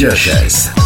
Joshes.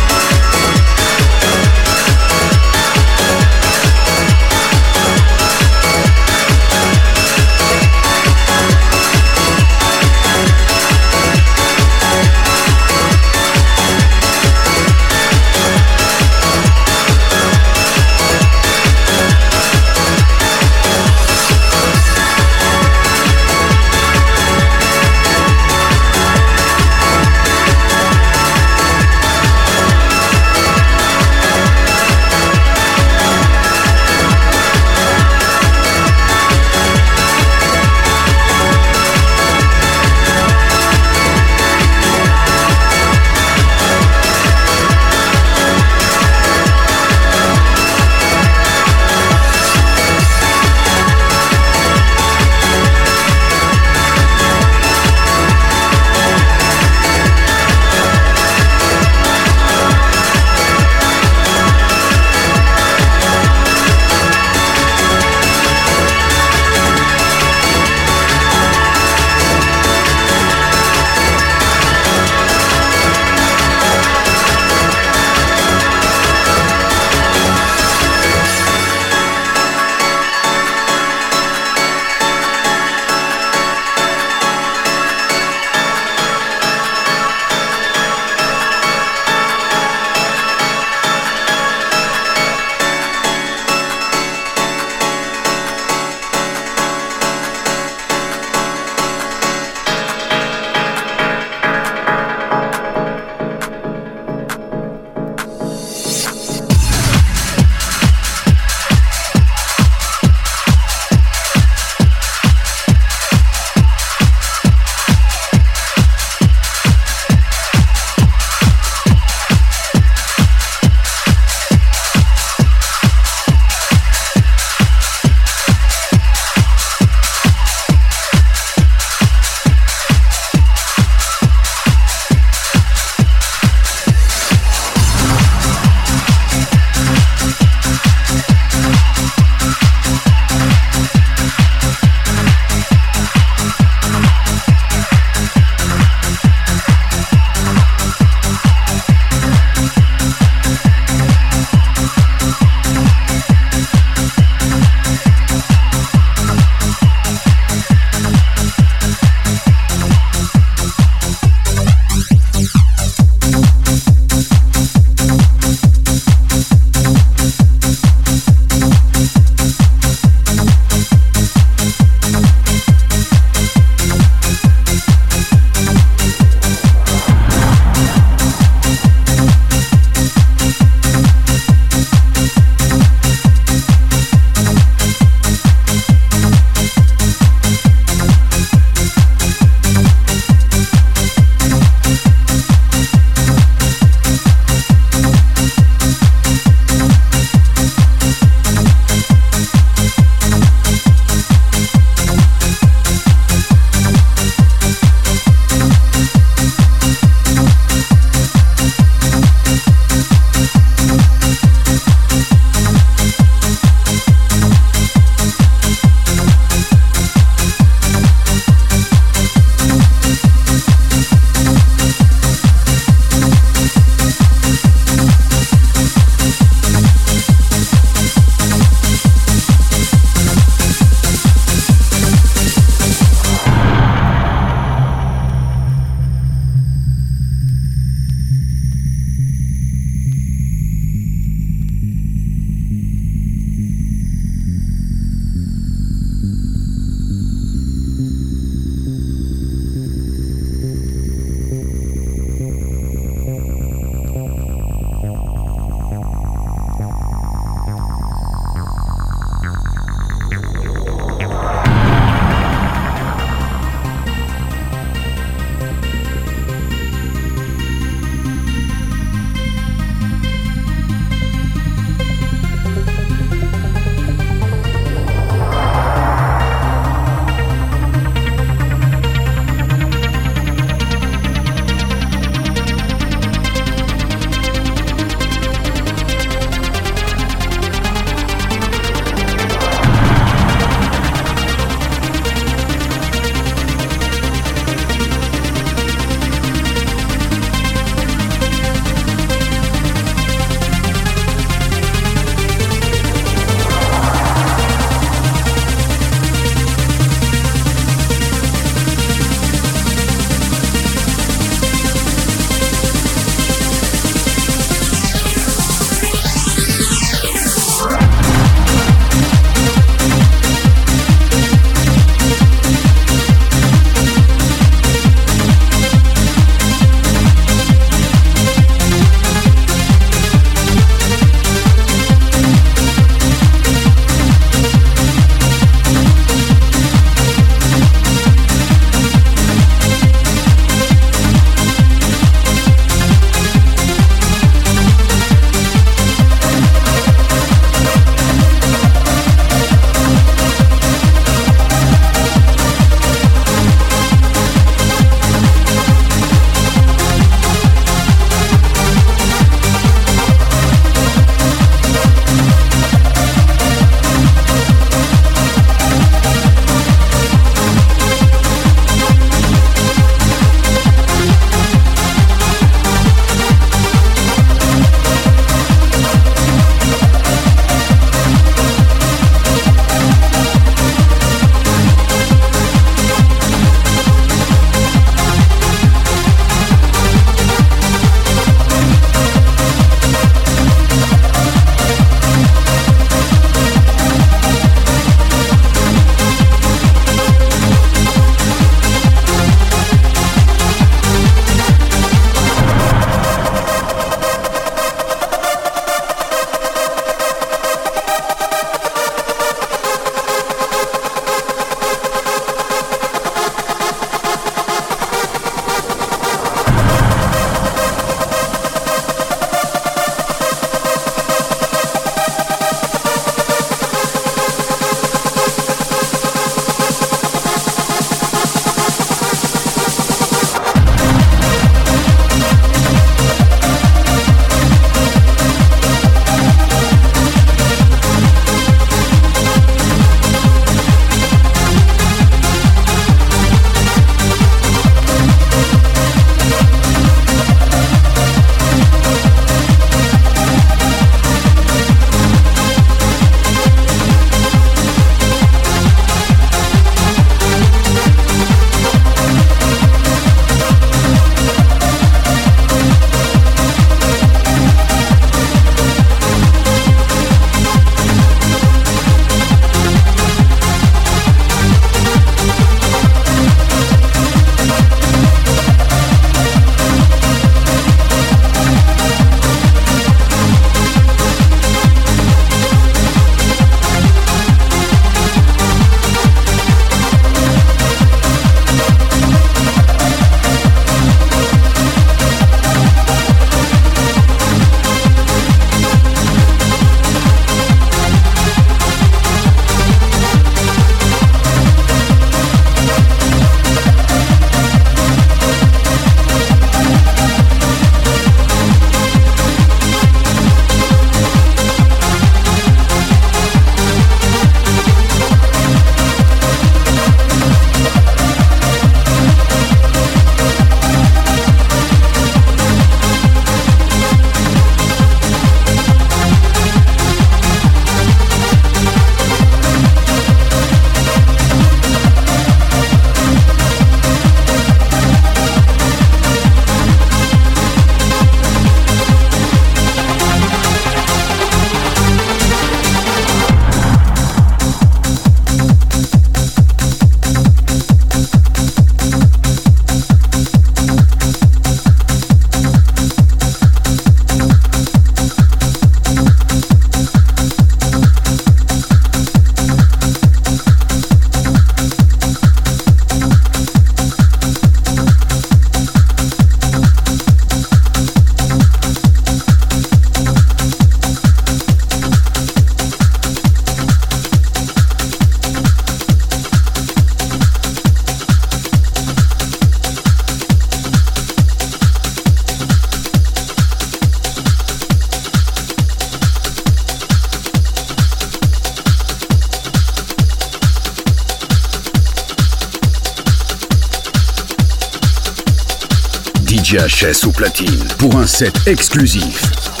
DJ HS. DJ HS au platine pour un set exclusif.